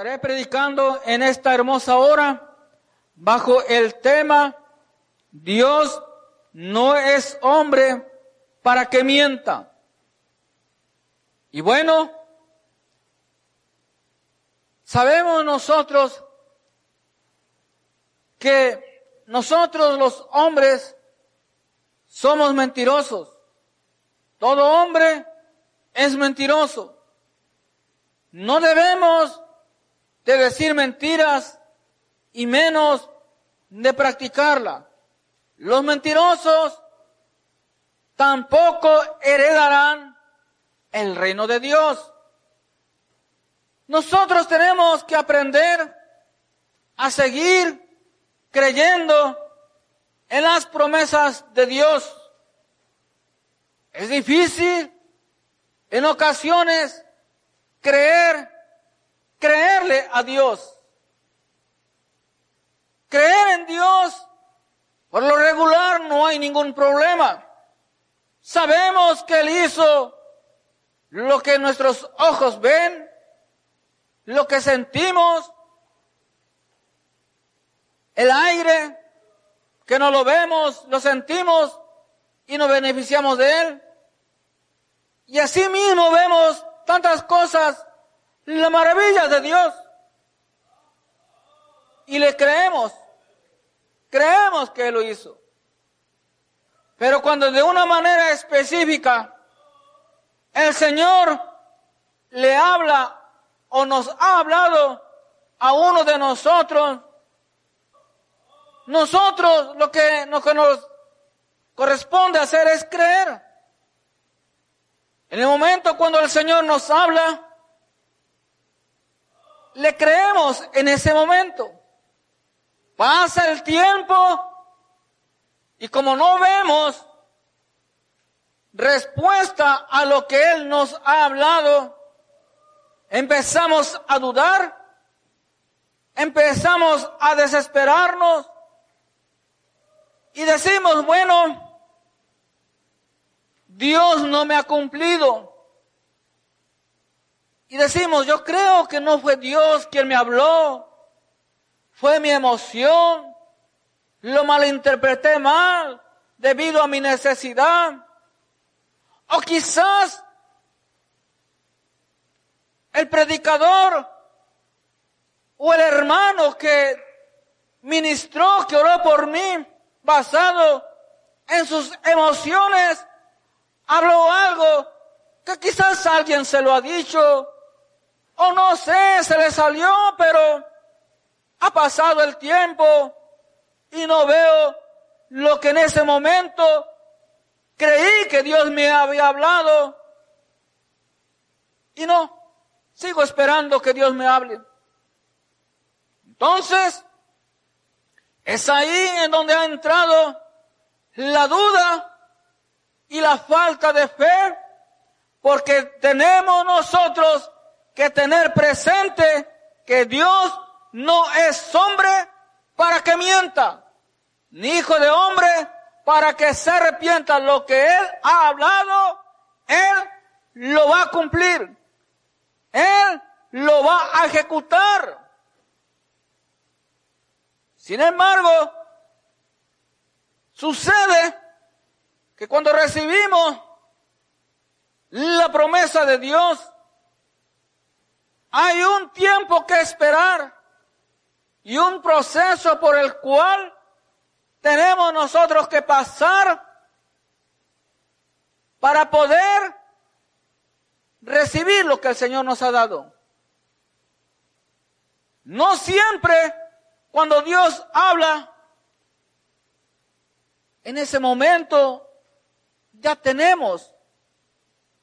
Estaré predicando en esta hermosa hora bajo el tema Dios no es hombre para que mienta. Y bueno, sabemos nosotros que nosotros los hombres somos mentirosos. Todo hombre es mentiroso. No debemos de decir mentiras y menos de practicarla. Los mentirosos tampoco heredarán el reino de Dios. Nosotros tenemos que aprender a seguir creyendo en las promesas de Dios. Es difícil en ocasiones creer, creerle a Dios. Creer en Dios, por lo regular no hay ningún problema. Sabemos que Él hizo lo que nuestros ojos ven, lo que sentimos, el aire, que no lo vemos, lo sentimos y nos beneficiamos de Él. Y así mismo vemos tantas cosas, la maravilla de Dios. Y le creemos, creemos que Él lo hizo. Pero cuando de una manera específica el Señor le habla o nos ha hablado a uno de nosotros, nosotros lo que, lo que nos corresponde hacer es creer. En el momento cuando el Señor nos habla, le creemos en ese momento. Pasa el tiempo y como no vemos respuesta a lo que Él nos ha hablado, empezamos a dudar, empezamos a desesperarnos y decimos, bueno, Dios no me ha cumplido. Y decimos, yo creo que no fue Dios quien me habló, fue mi emoción, lo malinterpreté mal debido a mi necesidad. O quizás el predicador o el hermano que ministró, que oró por mí, basado en sus emociones, habló algo que quizás alguien se lo ha dicho, o no sé, se le salió, pero ha pasado el tiempo y no veo lo que en ese momento creí que Dios me había hablado. Y no, sigo esperando que Dios me hable. Entonces, es ahí en donde ha entrado la duda y la falta de fe, porque tenemos nosotros que tener presente que Dios no es hombre para que mienta, ni hijo de hombre para que se arrepienta. Lo que Él ha hablado, Él lo va a cumplir. Él lo va a ejecutar. Sin embargo, sucede que cuando recibimos la promesa de Dios, hay un tiempo que esperar y un proceso por el cual tenemos nosotros que pasar para poder recibir lo que el Señor nos ha dado. No siempre cuando Dios habla, en ese momento ya tenemos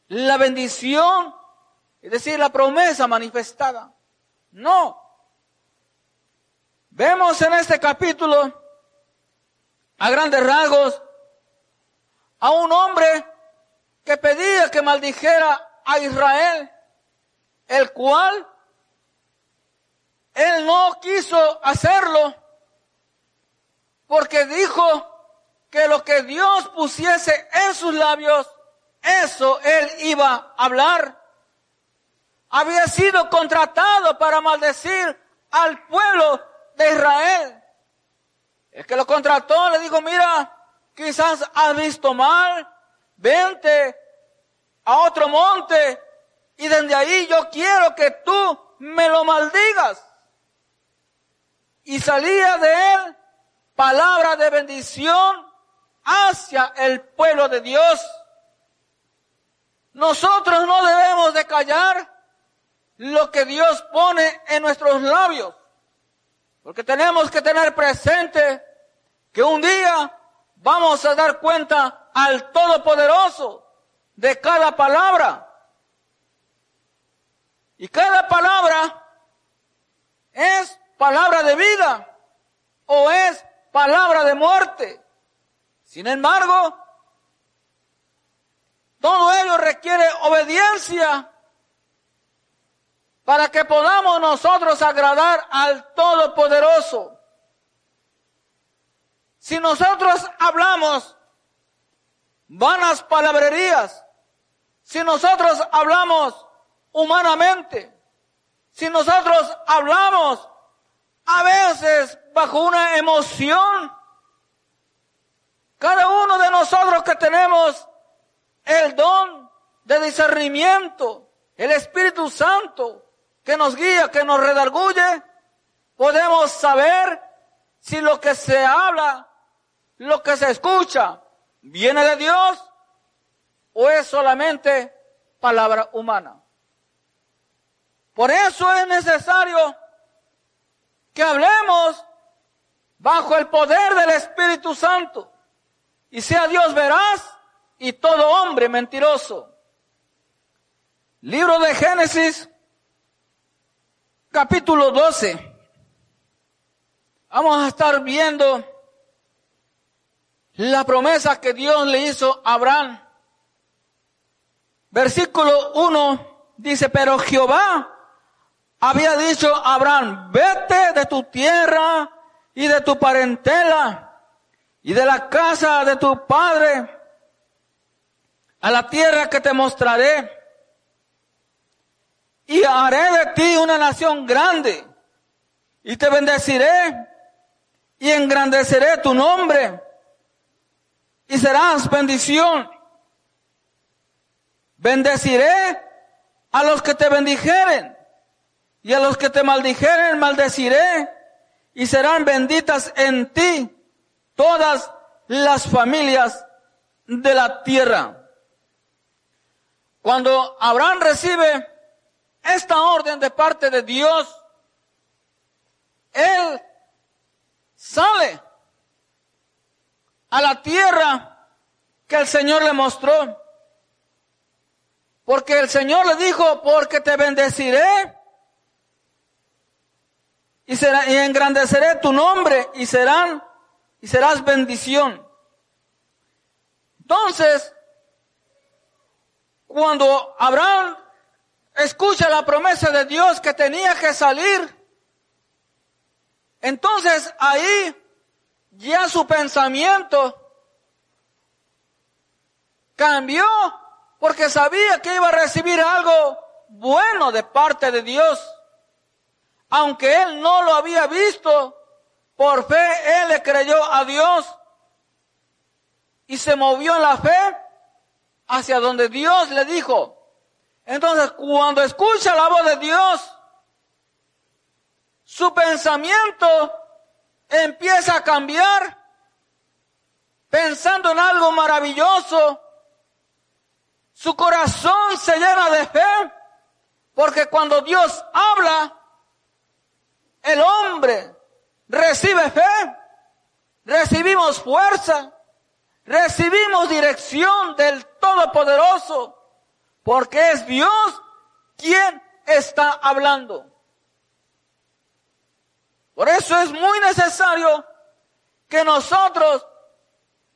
la bendición, es decir, la promesa manifestada. No. Vemos en este capítulo, a grandes rasgos, a un hombre que pedía que maldijera a Israel, el cual él no quiso hacerlo porque dijo que lo que Dios pusiese en sus labios, eso él iba a hablar. Había sido contratado para maldecir al pueblo de Israel. El que lo contrató le dijo, mira, quizás has visto mal, vente a otro monte y desde ahí yo quiero que tú me lo maldigas. Y salía de él palabra de bendición hacia el pueblo de Dios. Nosotros no debemos de callar lo que Dios pone en nuestros labios, porque tenemos que tener presente que un día vamos a dar cuenta al Todopoderoso de cada palabra. Y cada palabra es palabra de vida o es palabra de muerte. Sin embargo, todo ello requiere obediencia para que podamos nosotros agradar al Todopoderoso. Si nosotros hablamos vanas palabrerías, si nosotros hablamos humanamente, si nosotros hablamos a veces bajo una emoción, cada uno de nosotros que tenemos el don de discernimiento, el Espíritu Santo que nos guía, que nos redarguye, podemos saber si lo que se habla, lo que se escucha, viene de Dios o es solamente palabra humana. Por eso es necesario que hablemos bajo el poder del Espíritu Santo y sea Dios veraz y todo hombre mentiroso. Libro de Génesis, capítulo 12. Vamos a estar viendo la promesa que Dios le hizo a Abraham. Versículo 1 dice, pero Jehová había dicho a Abraham, vete de tu tierra y de tu parentela y de la casa de tu padre a la tierra que te mostraré y haré de ti una nación grande y te bendeciré y engrandeceré tu nombre y serás bendición. Bendeciré a los que te bendijeren y a los que te maldijeren maldeciré y serán benditas en ti todas las familias de la tierra. Cuando Abraham recibe esta orden de parte de Dios, él sale a la tierra que el Señor le mostró. Porque el Señor le dijo, porque te bendeciré y, será, y engrandeceré tu nombre y serán y serás bendición. Entonces, cuando Abraham escucha la promesa de Dios que tenía que salir, entonces ahí ya su pensamiento cambió porque sabía que iba a recibir algo bueno de parte de Dios. Aunque él no lo había visto, por fe él le creyó a Dios y se movió en la fe hacia donde Dios le dijo. Entonces, cuando escucha la voz de Dios, su pensamiento empieza a cambiar, pensando en algo maravilloso. Su corazón se llena de fe, porque cuando Dios habla, el hombre recibe fe, recibimos fuerza, recibimos dirección del Todopoderoso, porque es Dios quien está hablando. Por eso es muy necesario que nosotros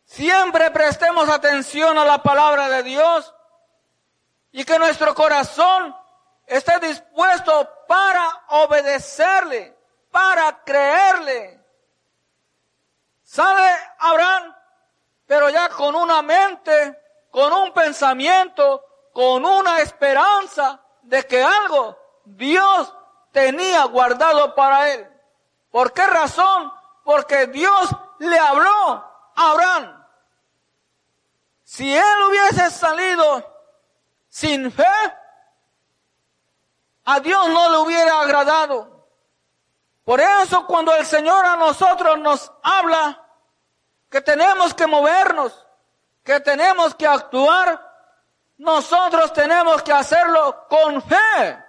siempre prestemos atención a la palabra de Dios y que nuestro corazón esté dispuesto para obedecerle, para creerle. Sale Abraham, pero ya con una mente, con un pensamiento, con una esperanza de que algo Dios tenía guardado para él. ¿Por qué razón? Porque Dios le habló a Abraham. Si él hubiese salido sin fe, a Dios no le hubiera agradado. Por eso cuando el Señor a nosotros nos habla que tenemos que movernos, que tenemos que actuar, nosotros tenemos que hacerlo con fe,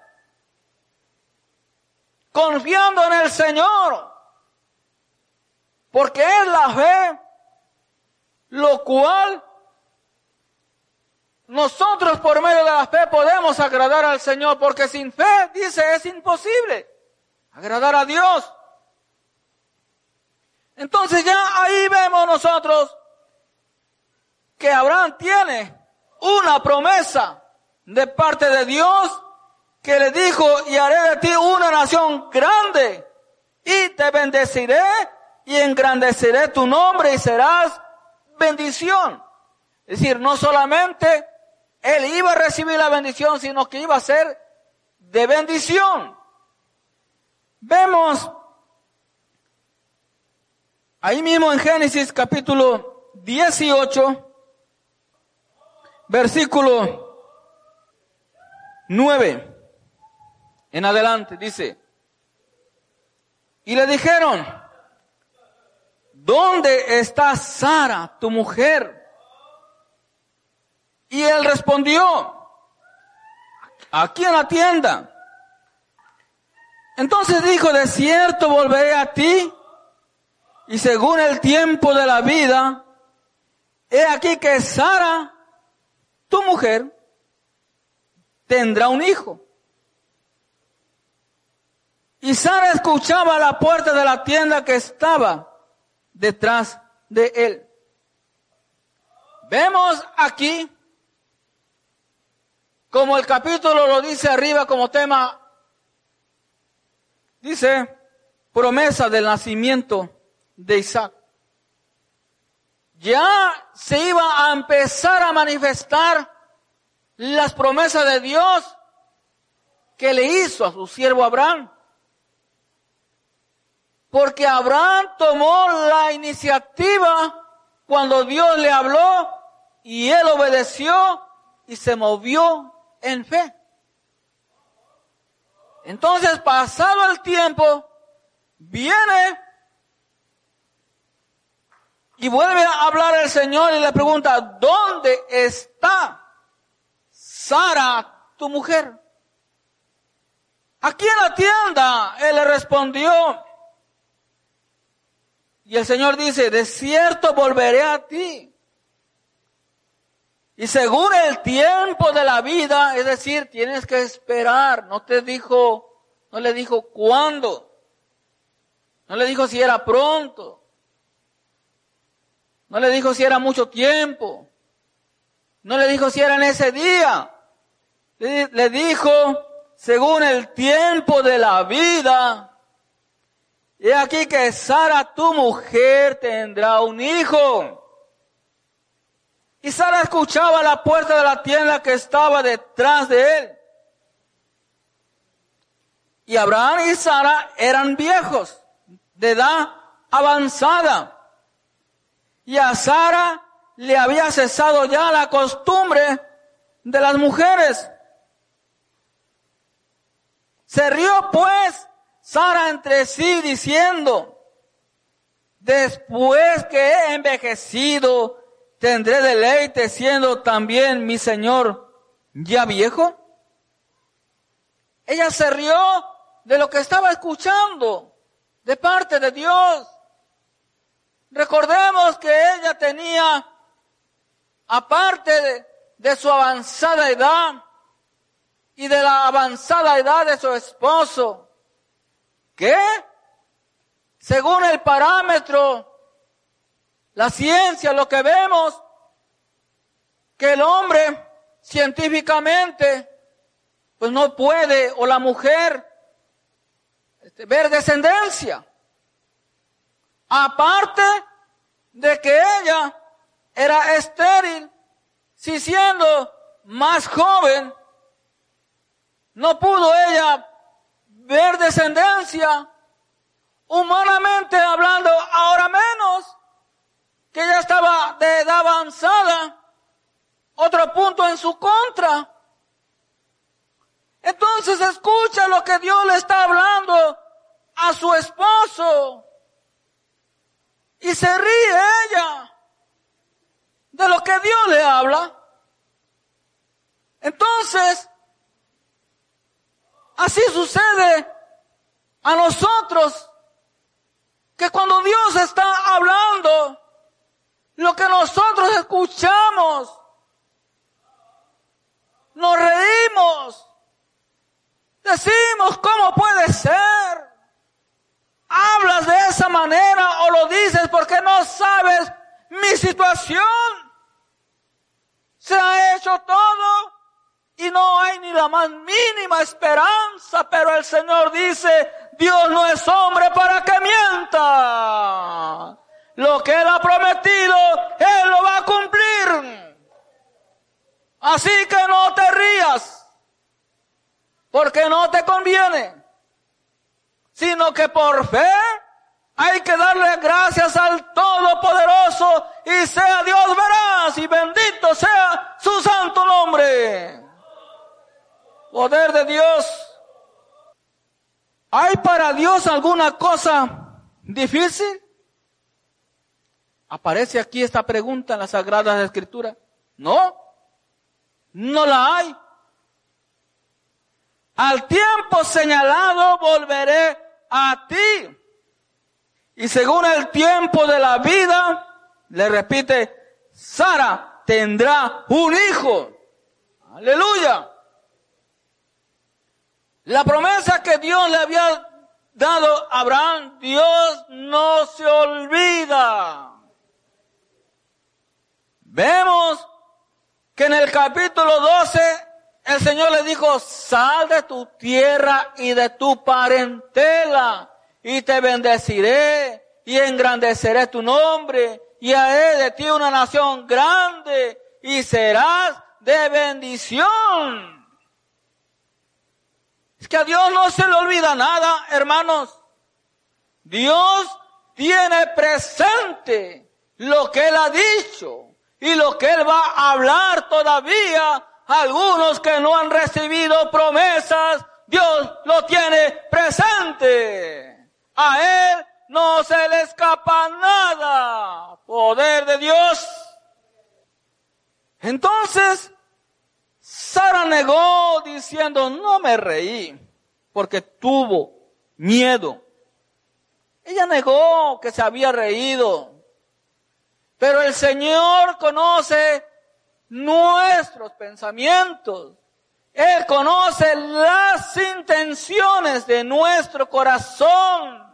confiando en el Señor, porque es la fe lo cual nosotros por medio de la fe podemos agradar al Señor, porque sin fe, dice, es imposible agradar a Dios. Entonces ya ahí vemos nosotros que Abraham tiene una promesa de parte de Dios que le dijo, y haré de ti una nación grande, y te bendeciré y engrandeceré tu nombre y serás bendición. Es decir, no solamente él iba a recibir la bendición, sino que iba a ser de bendición. Vemos ahí mismo en Génesis capítulo 18, versículo 9 en adelante, dice, y le dijeron, ¿dónde está Sara, tu mujer? Y él respondió, aquí en la tienda. Entonces dijo, de cierto volveré a ti y según el tiempo de la vida, he aquí que Sara, tu mujer, tendrá un hijo. Y Sara escuchaba la puerta de la tienda que estaba detrás de él. Vemos aquí como el capítulo lo dice arriba como tema, dice promesa del nacimiento de Isaac. Ya se iba a empezar a manifestar las promesas de Dios que le hizo a su siervo Abraham. Porque Abraham tomó la iniciativa cuando Dios le habló y él obedeció y se movió en fe. Entonces, pasado el tiempo, viene y vuelve a hablar el Señor y le pregunta, ¿dónde está Sara, tu mujer? Aquí en la tienda, él le respondió. Y el Señor dice, de cierto volveré a ti y según el tiempo de la vida, es decir, tienes que esperar. No te dijo, no le dijo cuándo. No le dijo si era pronto. No le dijo si era mucho tiempo. No le dijo si era en ese día. Le, dijo, según el tiempo de la vida. Y aquí que Sara, tu mujer, tendrá un hijo. Y Sara escuchaba la puerta de la tienda que estaba detrás de él. Y Abraham y Sara eran viejos, de edad avanzada. Y a Sara le había cesado ya la costumbre de las mujeres. Se rió pues Sara entre sí diciendo, después que he envejecido ¿Tendré deleite siendo también mi Señor ya viejo? Ella se rió de lo que estaba escuchando de parte de Dios. Recordemos que ella tenía, aparte de, su avanzada edad y de la avanzada edad de su esposo, que según el parámetro la ciencia, lo que vemos, que el hombre científicamente, pues no puede, o la mujer, este, ver descendencia. Aparte de que ella era estéril, si siendo más joven, no pudo ella ver descendencia, humanamente hablando, ahora menos, que ella estaba de edad avanzada, otro punto en su contra. Entonces escucha lo que Dios le está hablando a su esposo. Y se ríe ella de lo que Dios le habla. Entonces, así sucede a nosotros que cuando Dios está hablando, lo que nosotros escuchamos, nos reímos, decimos, ¿cómo puede ser? Hablas de esa manera o lo dices porque no sabes mi situación. Se ha hecho todo y no hay ni la más mínima esperanza, pero el Señor dice, Dios no es hombre para que mienta. Lo que Él ha prometido, Él lo va a cumplir. Así que no te rías, porque no te conviene, sino que por fe hay que darle gracias al Todopoderoso y sea Dios veraz y bendito sea su santo nombre. Poder de Dios. ¿Hay para Dios alguna cosa difícil? ¿Aparece aquí esta pregunta en las Sagradas Escrituras? No, no la hay. Al tiempo señalado volveré a ti. Y según el tiempo de la vida, le repite, Sara tendrá un hijo. Aleluya. La promesa que Dios le había dado a Abraham, Dios no se olvida. Vemos que en el capítulo 12 el Señor le dijo, sal de tu tierra y de tu parentela y te bendeciré y engrandeceré tu nombre y haré de ti una nación grande y serás de bendición. Es que a Dios no se le olvida nada, hermanos. Dios tiene presente lo que Él ha dicho y lo que Él va a hablar todavía, algunos que no han recibido promesas, Dios lo tiene presente. A Él no se le escapa nada. Poder de Dios. Entonces, Sara negó diciendo, no me reí, porque tuvo miedo. Ella negó que se había reído. Pero el Señor conoce nuestros pensamientos. Él conoce las intenciones de nuestro corazón.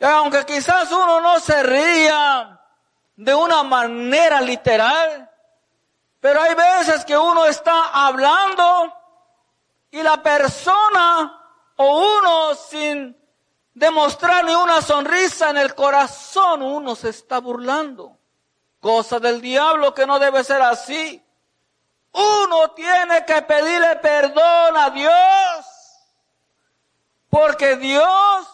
Y aunque quizás uno no se ría de una manera literal, pero hay veces que uno está hablando y la persona o uno sin demostrar ni una sonrisa en el corazón, uno se está burlando. Cosa del diablo que no debe ser así. Uno tiene que pedirle perdón a Dios. Porque Dios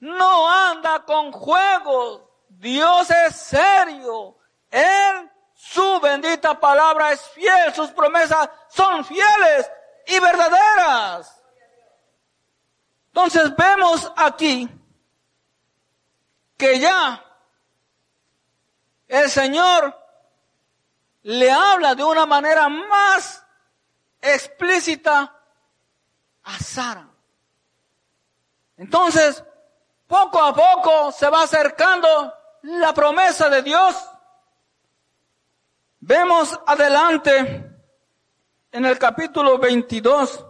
no anda con juegos. Dios es serio. Él, su bendita palabra es fiel. Sus promesas son fieles y verdaderas. Entonces vemos aquí que ya el Señor le habla de una manera más explícita a Sara. Entonces, poco a poco se va acercando la promesa de Dios. Vemos adelante en el capítulo 22,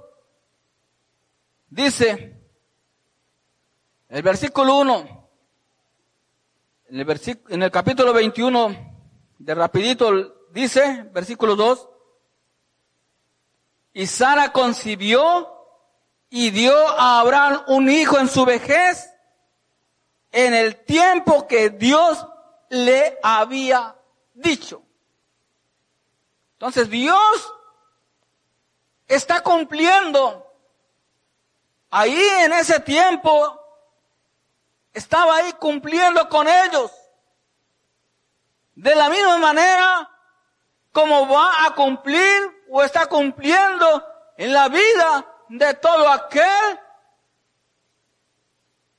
dice, el versículo 1, en el, en el capítulo 21, de rapidito dice, versículo 2, y Sara concibió y dio a Abraham un hijo en su vejez en el tiempo que Dios le había dicho. Entonces Dios está cumpliendo. Ahí en ese tiempo estaba ahí cumpliendo con ellos. De la misma manera como va a cumplir o está cumpliendo en la vida de todo aquel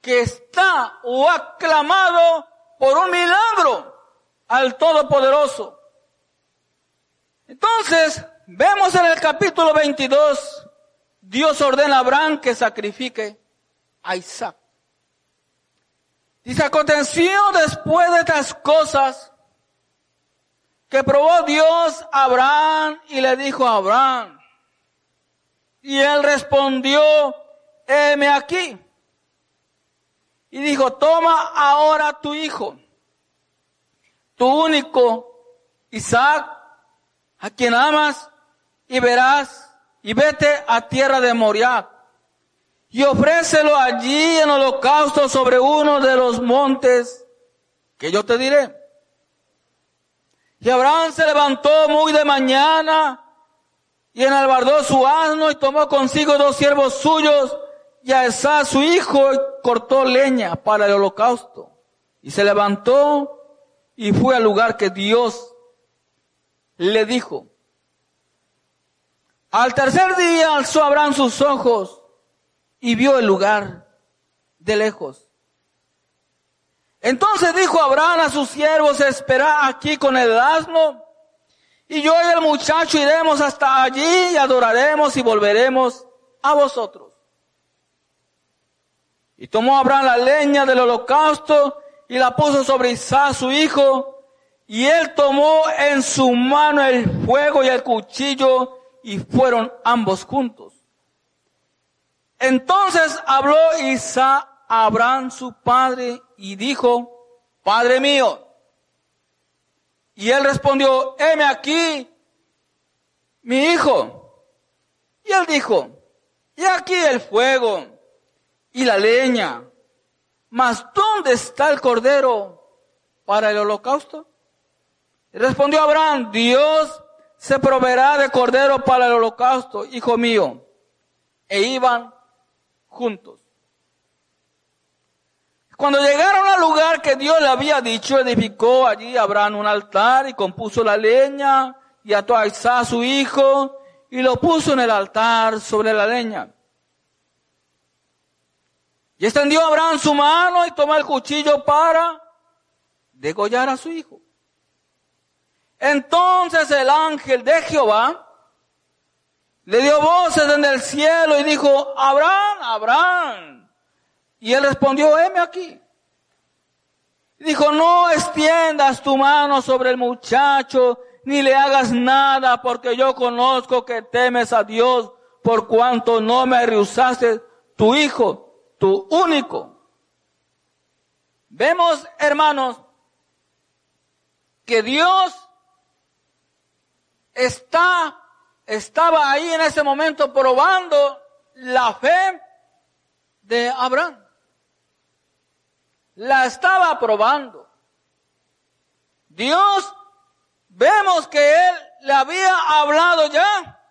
que está o ha clamado por un milagro al Todopoderoso. Entonces, vemos en el capítulo 22, Dios ordena a Abraham que sacrifique a Isaac. Dice, aconteció después de estas cosas que probó Dios a Abraham y le dijo a Abraham, y él respondió, heme aquí. Y dijo, toma ahora tu hijo, tu único Isaac, a quien amas, y verás, y vete a tierra de Moriah, y ofrécelo allí en holocausto sobre uno de los montes que yo te diré. Y Abraham se levantó muy de mañana y enalbardó su asno y tomó consigo dos siervos suyos y a Esá su hijo y cortó leña para el holocausto. Y se levantó y fue al lugar que Dios le dijo. Al tercer día alzó Abraham sus ojos y vio el lugar de lejos. Entonces dijo Abraham a sus siervos, espera aquí con el asno, y yo y el muchacho iremos hasta allí y adoraremos y volveremos a vosotros. Y tomó Abraham la leña del holocausto y la puso sobre Isaac su hijo, y él tomó en su mano el fuego y el cuchillo, y fueron ambos juntos. Entonces habló Isaac a Abraham su padre y dijo, Padre mío. Y él respondió, heme aquí, mi hijo. Y él dijo, y aquí el fuego y la leña, mas ¿dónde está el cordero para el holocausto? Y respondió Abraham, Dios se proveerá de cordero para el holocausto, hijo mío. E iban juntos. Cuando llegaron al lugar que Dios le había dicho, edificó allí Abraham un altar y compuso la leña y ató a Isaac su hijo y lo puso en el altar sobre la leña. Y extendió Abraham su mano y tomó el cuchillo para degollar a su hijo. Entonces el ángel de Jehová le dio voces desde el cielo y dijo, Abraham, Abraham. Y él respondió, heme aquí. Dijo, no extiendas tu mano sobre el muchacho, ni le hagas nada, porque yo conozco que temes a Dios, por cuanto no me rehusaste tu hijo, tu único. Vemos, hermanos, que Dios está, estaba ahí en ese momento probando la fe de Abraham la estaba probando. Dios, vemos que Él le había hablado ya.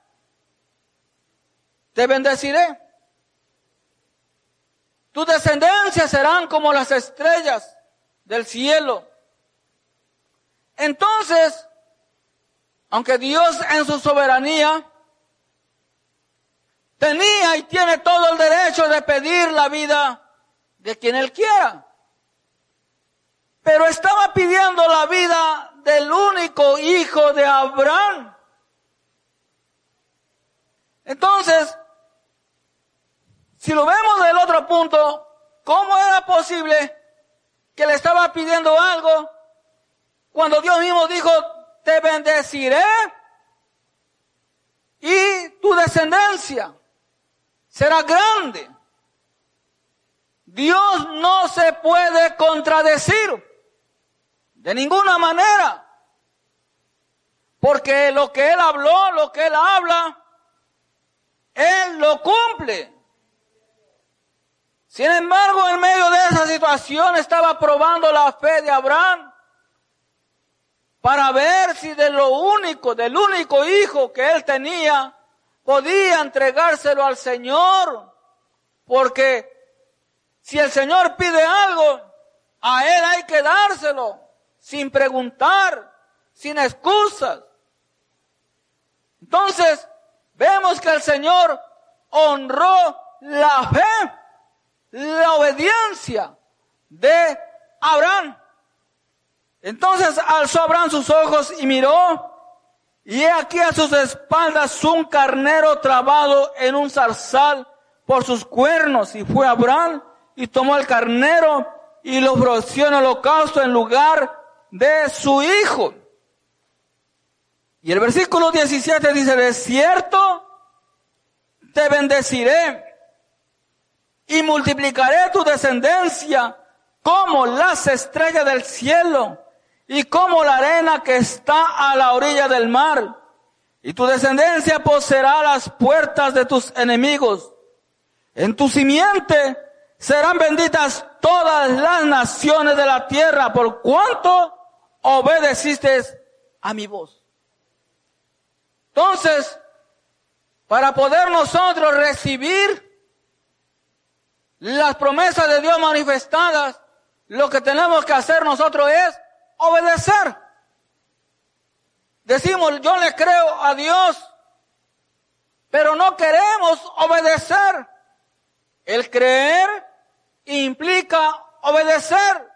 Te bendeciré. Tus descendencias serán como las estrellas del cielo. Entonces, aunque Dios en su soberanía tenía y tiene todo el derecho de pedir la vida de quien Él quiera pero estaba pidiendo la vida del único hijo de Abraham. Entonces, si lo vemos del otro punto, ¿cómo era posible que le estaba pidiendo algo cuando Dios mismo dijo, te bendeciré y tu descendencia será grande? Dios no se puede contradecir. De ninguna manera. Porque lo que Él habló, lo que Él habla, Él lo cumple. Sin embargo, en medio de esa situación estaba probando la fe de Abraham para ver si de lo único, del único hijo que él tenía, podía entregárselo al Señor, porque si el Señor pide algo, a Él hay que dárselo, sin preguntar, sin excusas. Entonces, vemos que el Señor honró la fe, la obediencia de Abraham. Entonces alzó Abraham sus ojos y miró, y he aquí a sus espaldas un carnero trabado en un zarzal por sus cuernos, y fue Abraham y tomó el carnero y lo ofreció en holocausto en lugar de su hijo. Y el versículo 17 dice, de cierto te bendeciré y multiplicaré tu descendencia como las estrellas del cielo y como la arena que está a la orilla del mar. Y tu descendencia poseerá las puertas de tus enemigos. En tu simiente serán benditas todas las naciones de la tierra por cuanto obedeciste a mi voz. Entonces, para poder nosotros recibir las promesas de Dios manifestadas, lo que tenemos que hacer nosotros es obedecer. Decimos, yo le creo a Dios, pero no queremos obedecer. El creer implica obedecer.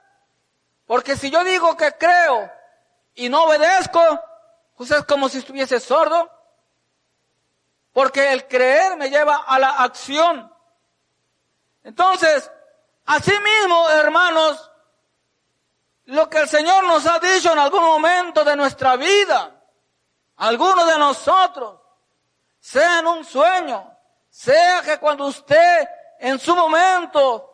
Porque si yo digo que creo y no obedezco, pues es como si estuviese sordo. Porque el creer me lleva a la acción. Entonces, Asimismo, hermanos, lo que el Señor nos ha dicho en algún momento de nuestra vida, algunos de nosotros, sea en un sueño, sea que cuando usted en su momento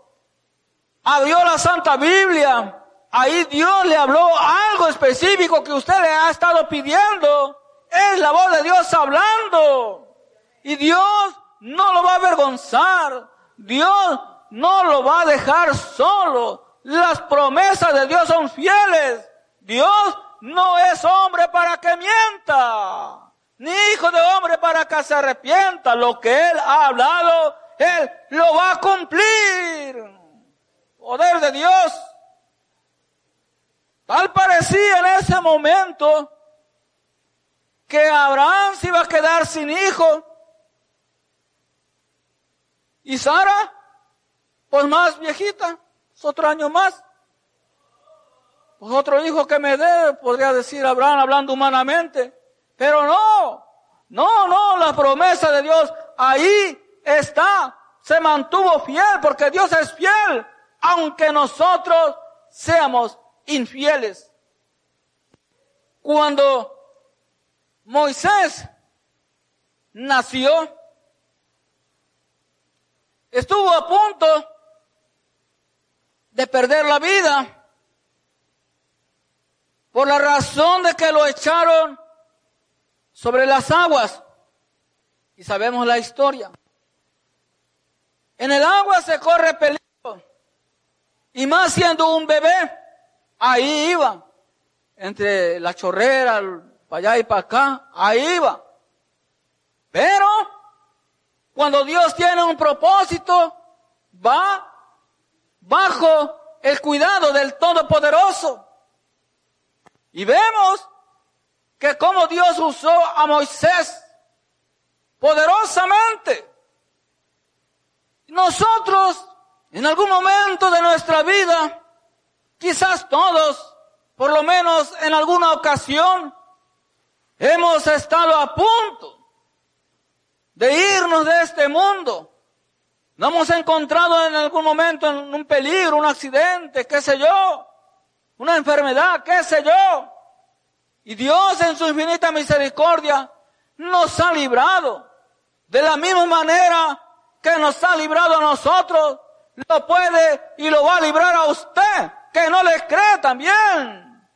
abrió la Santa Biblia, ahí Dios le habló algo específico que usted le ha estado pidiendo, es la voz de Dios hablando. Y Dios no lo va a avergonzar. Dios no lo va a dejar solo. Las promesas de Dios son fieles. Dios no es hombre para que mienta, ni hijo de hombre para que se arrepienta. Lo que Él ha hablado, Él lo va a cumplir. Poder de Dios. Tal parecía en ese momento que Abraham se iba a quedar sin hijo. Y Sara pues más viejita, otro año más. Pues otro hijo que me dé, podría decir Abraham hablando humanamente. Pero no, no, no, la promesa de Dios ahí está. Se mantuvo fiel porque Dios es fiel, aunque nosotros seamos infieles. Cuando Moisés nació, estuvo a punto de perder la vida por la razón de que lo echaron sobre las aguas. Y sabemos la historia. En el agua se corre peligro. Y más siendo un bebé, ahí iba. Entre la chorrera, para allá y para acá, ahí iba. Pero, cuando Dios tiene un propósito, va bajo el cuidado del Todopoderoso. Y vemos que como Dios usó a Moisés poderosamente. Nosotros, en algún momento de nuestra vida, quizás todos, por lo menos en alguna ocasión, hemos estado a punto de irnos de este mundo ¿No hemos encontrado en algún momento en un peligro, un accidente, qué sé yo? Una enfermedad, qué sé yo? Y Dios en su infinita misericordia nos ha librado. De la misma manera que nos ha librado a nosotros, lo puede y lo va a librar a usted, que no le cree también.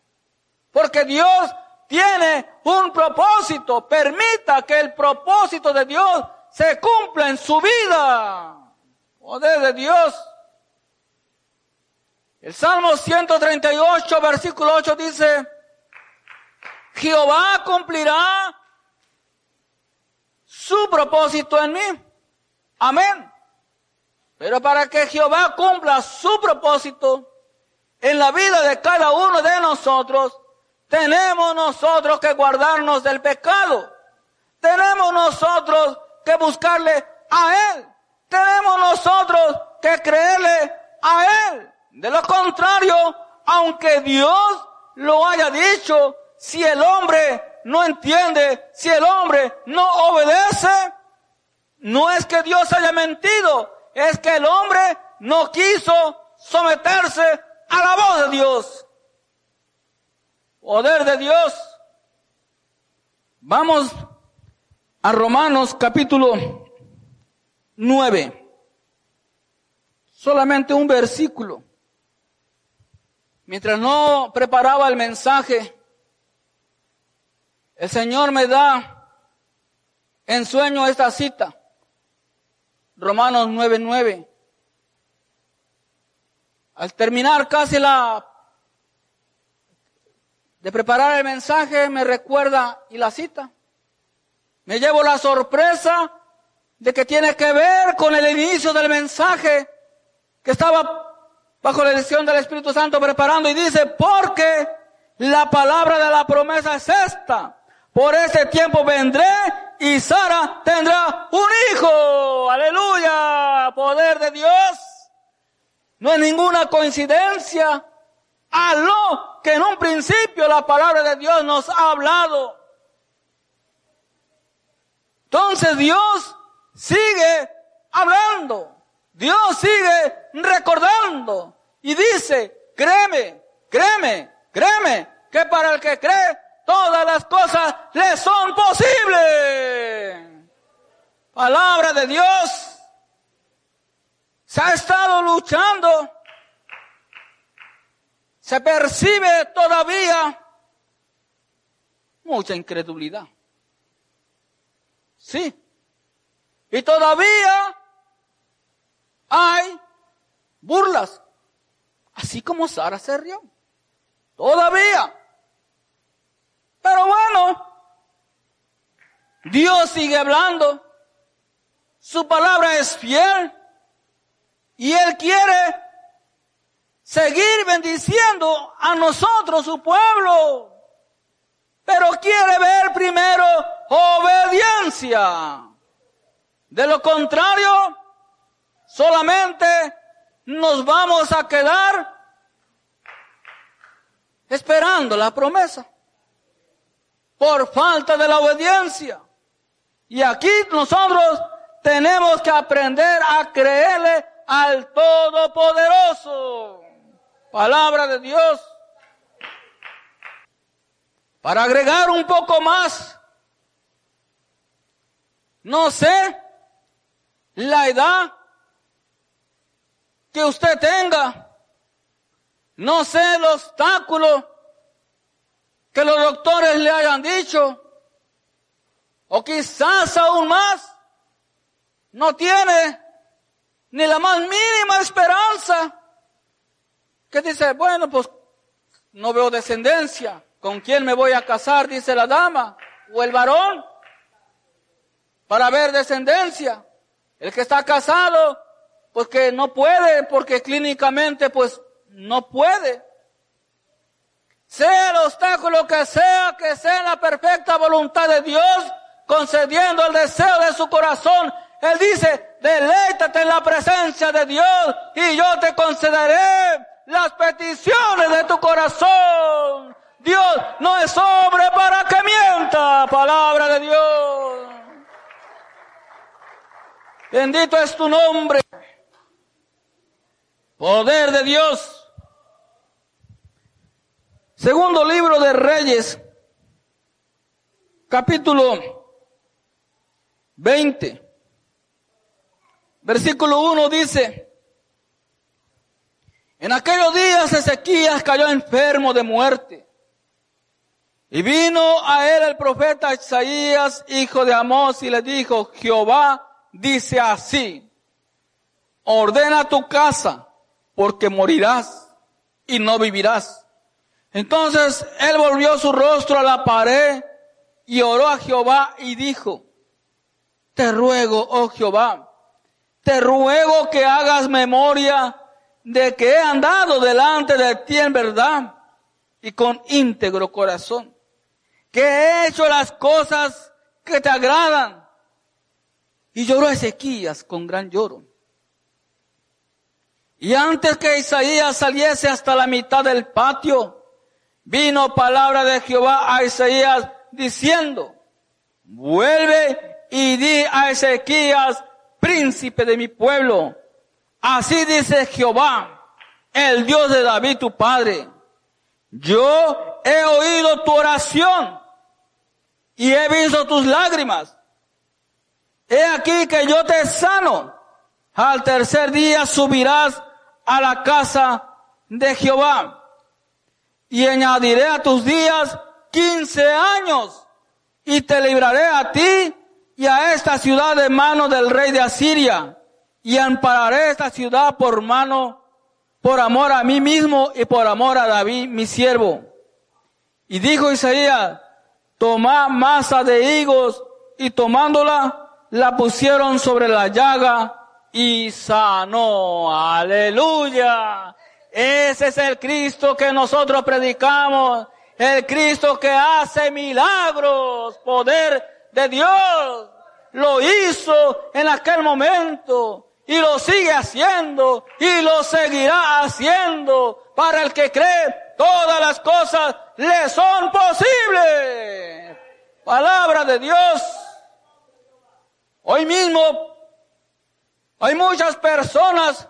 Porque Dios tiene un propósito. Permita que el propósito de Dios se cumpla en su vida. Poder de Dios. El Salmo 138, versículo 8 dice, Jehová cumplirá su propósito en mí. Amén. Pero para que Jehová cumpla su propósito en la vida de cada uno de nosotros, tenemos nosotros que guardarnos del pecado. Tenemos nosotros que buscarle a Él. Tenemos nosotros que creerle a Él. De lo contrario, aunque Dios lo haya dicho, si el hombre no entiende, si el hombre no obedece, no es que Dios haya mentido, es que el hombre no quiso someterse a la voz de Dios. Poder de Dios. Vamos a Romanos capítulo 9. Solamente un versículo. Mientras no preparaba el mensaje, el Señor me da en sueño esta cita. Romanos 9:9. Al terminar casi la de preparar el mensaje, me recuerda y la cita. Me llevo la sorpresa de que tiene que ver con el inicio del mensaje que estaba bajo la dirección del Espíritu Santo preparando y dice, porque la palabra de la promesa es esta. Por ese tiempo vendré y Sara tendrá un hijo. Aleluya. Poder de Dios. No es ninguna coincidencia a lo que en un principio la palabra de Dios nos ha hablado. Entonces Dios sigue hablando. Dios sigue recordando. Y dice, créeme, créeme, créeme, que para el que cree, todas las cosas le son posibles. Palabra de Dios. Se ha estado luchando. Se percibe todavía mucha incredulidad. Sí. Y todavía hay burlas. Así como Sara se rió. Todavía. Pero bueno, Dios sigue hablando. Su palabra es fiel. Y Él quiere seguir bendiciendo a nosotros, su pueblo. Pero quiere ver primero obediencia. De lo contrario, solamente nos vamos a quedar esperando la promesa por falta de la obediencia. Y aquí nosotros tenemos que aprender a creerle al Todopoderoso. Palabra de Dios. Para agregar un poco más, no sé la edad que usted tenga, no sé el obstáculo que los doctores le hayan dicho, o quizás aún más, no tiene ni la más mínima esperanza, que dice, bueno, pues no veo descendencia, ¿con quién me voy a casar? Dice la dama, o el varón, para ver descendencia. El que está casado, pues que no puede, porque clínicamente pues no puede. Sea el obstáculo que sea, que sea la perfecta voluntad de Dios, concediendo el deseo de su corazón. Él dice, deleítate en la presencia de Dios y yo te concederé las peticiones de tu corazón. Dios no es hombre para que mienta, palabra de Dios. Bendito es tu nombre. Poder de Dios. Segundo libro de Reyes, capítulo 20, versículo 1 dice, en aquellos días Ezequías cayó enfermo de muerte. Y vino a él el profeta Isaías, hijo de Amós, y le dijo, Jehová dice así, ordena tu casa, porque morirás y no vivirás. Entonces él volvió su rostro a la pared y oró a Jehová y dijo, te ruego, oh Jehová, te ruego que hagas memoria de que he andado delante de ti en verdad y con íntegro corazón, que he hecho las cosas que te agradan. Y lloró Ezequías con gran lloro. Y antes que Isaías saliese hasta la mitad del patio, vino palabra de Jehová a Isaías diciendo, vuelve y di a Ezequías, príncipe de mi pueblo, así dice Jehová, el Dios de David tu padre, yo he oído tu oración y he visto tus lágrimas. He aquí que yo te sano. Al tercer día subirás a la casa de Jehová y añadiré a tus días quince años y te libraré a ti y a esta ciudad de mano del rey de Asiria y ampararé esta ciudad por mano, por amor a mí mismo y por amor a David, mi siervo. Y dijo Isaías, toma masa de higos y tomándola, la pusieron sobre la llaga y sanó. Aleluya. Ese es el Cristo que nosotros predicamos. El Cristo que hace milagros. Poder de Dios. Lo hizo en aquel momento. Y lo sigue haciendo. Y lo seguirá haciendo. Para el que cree, todas las cosas le son posibles. Palabra de Dios. Hoy mismo hay muchas personas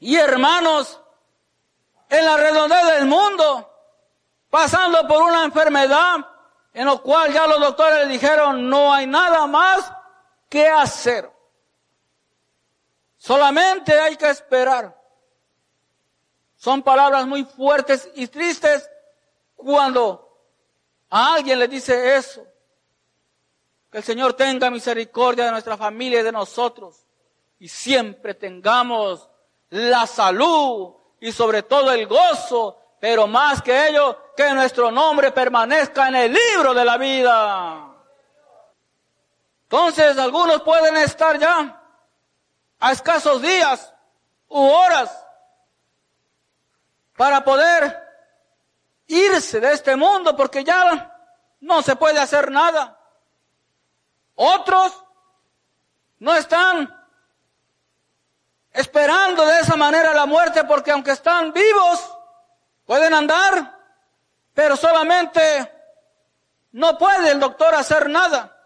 y hermanos en la redondez del mundo pasando por una enfermedad en lo cual ya los doctores dijeron no hay nada más que hacer. Solamente hay que esperar. Son palabras muy fuertes y tristes cuando a alguien le dice eso. Que el Señor tenga misericordia de nuestra familia y de nosotros y siempre tengamos la salud y sobre todo el gozo, pero más que ello, que nuestro nombre permanezca en el libro de la vida. Entonces algunos pueden estar ya a escasos días u horas para poder irse de este mundo porque ya no se puede hacer nada. Otros no están esperando de esa manera la muerte porque aunque están vivos, pueden andar, pero solamente no puede el doctor hacer nada.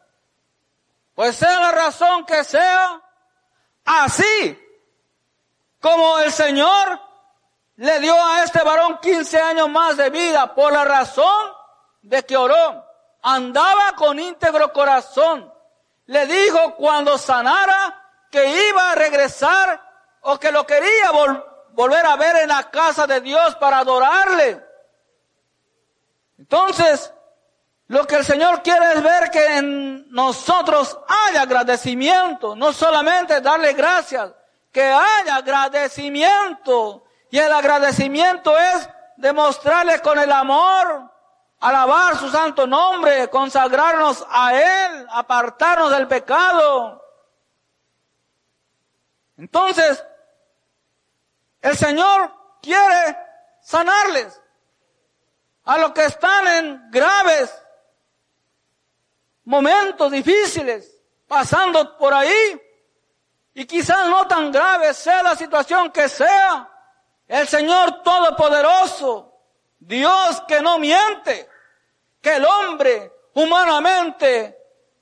Pues sea la razón que sea, así como el Señor le dio a este varón 15 años más de vida por la razón de que oró, andaba con íntegro corazón. Le dijo cuando sanara que iba a regresar o que lo quería volver a ver en la casa de Dios para adorarle. Entonces, lo que el Señor quiere es ver que en nosotros haya agradecimiento, no solamente darle gracias, que haya agradecimiento. Y el agradecimiento es demostrarle con el amor, alabar su santo nombre, consagrarnos a Él, apartarnos del pecado. Entonces, el Señor quiere sanarles a los que están en graves momentos difíciles, pasando por ahí, y quizás no tan grave sea la situación que sea, el Señor Todopoderoso, Dios que no miente, que el hombre humanamente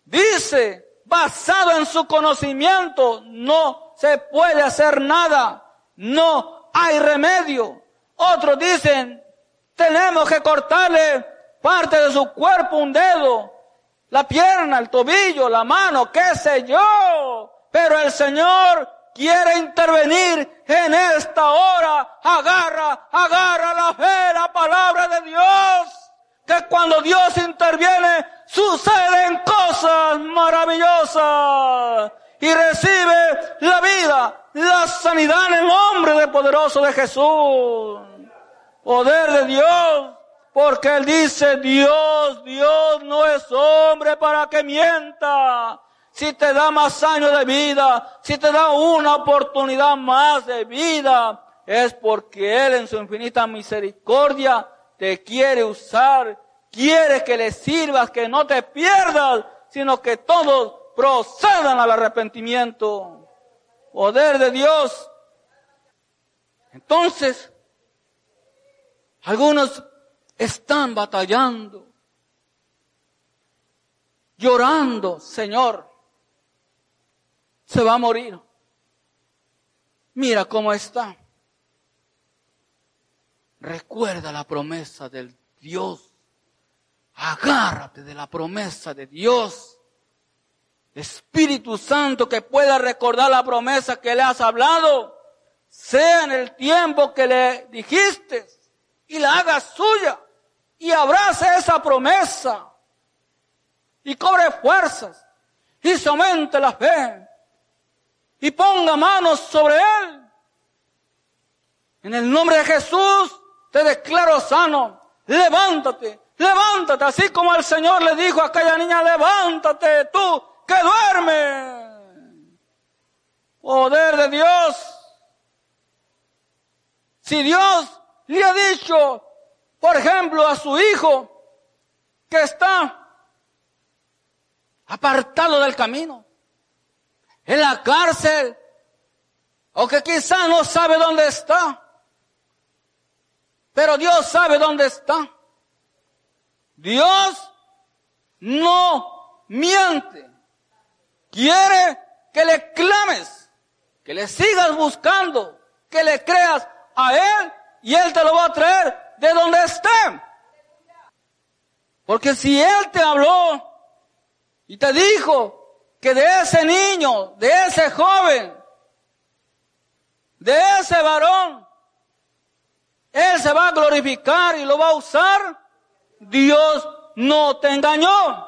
dice, basado en su conocimiento, no se puede hacer nada no hay remedio. Otros dicen, tenemos que cortarle parte de su cuerpo, un dedo, la pierna, el tobillo, la mano, qué sé yo. Pero el Señor quiere intervenir en esta hora. Agarra, agarra la fe, la palabra de Dios. Que cuando Dios interviene, suceden cosas maravillosas. Y recibe la vida, la sanidad en el nombre del poderoso de Jesús. Poder de Dios. Porque Él dice, Dios, Dios no es hombre para que mienta. si te da más años de vida, si te da una oportunidad más de vida, es porque Él en su infinita misericordia te quiere usar, quiere que le sirvas, que no te pierdas, sino que todos procedan al arrepentimiento. Poder de Dios. Entonces, algunos están batallando, llorando, Señor, se va a morir. Mira cómo está. Recuerda la promesa del Dios. Agárrate de la promesa de Dios. Espíritu Santo que pueda recordar la promesa que le has hablado, sea en el tiempo que le dijiste y la haga suya y abrace esa promesa y cobre fuerzas y se aumente la fe y ponga manos sobre él. En el nombre de Jesús te declaro sano. Levántate, levántate, así como el Señor le dijo a aquella niña, levántate tú que duerme. Poder de Dios. Si Dios le ha dicho, por ejemplo, a su hijo que está apartado del camino, en la cárcel, o que quizá no sabe dónde está, pero Dios sabe dónde está. Dios no miente. Quiere que le clames, que le sigas buscando, que le creas a Él y Él te lo va a traer de donde esté. Porque si Él te habló y te dijo que de ese niño, de ese joven, de ese varón, Él se va a glorificar y lo va a usar. Dios no te engañó.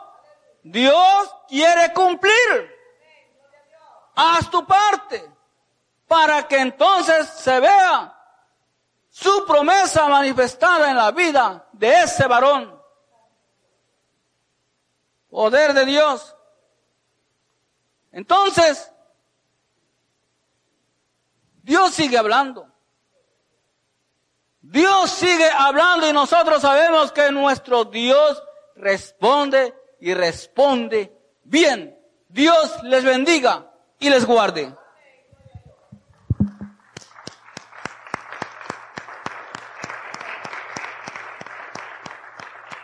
Dios quiere cumplir. Haz tu parte para que entonces se vea su promesa manifestada en la vida de ese varón. Poder de Dios. Entonces, Dios sigue hablando. Dios sigue hablando y nosotros sabemos que nuestro Dios responde y responde bien. Dios les bendiga y les guarde.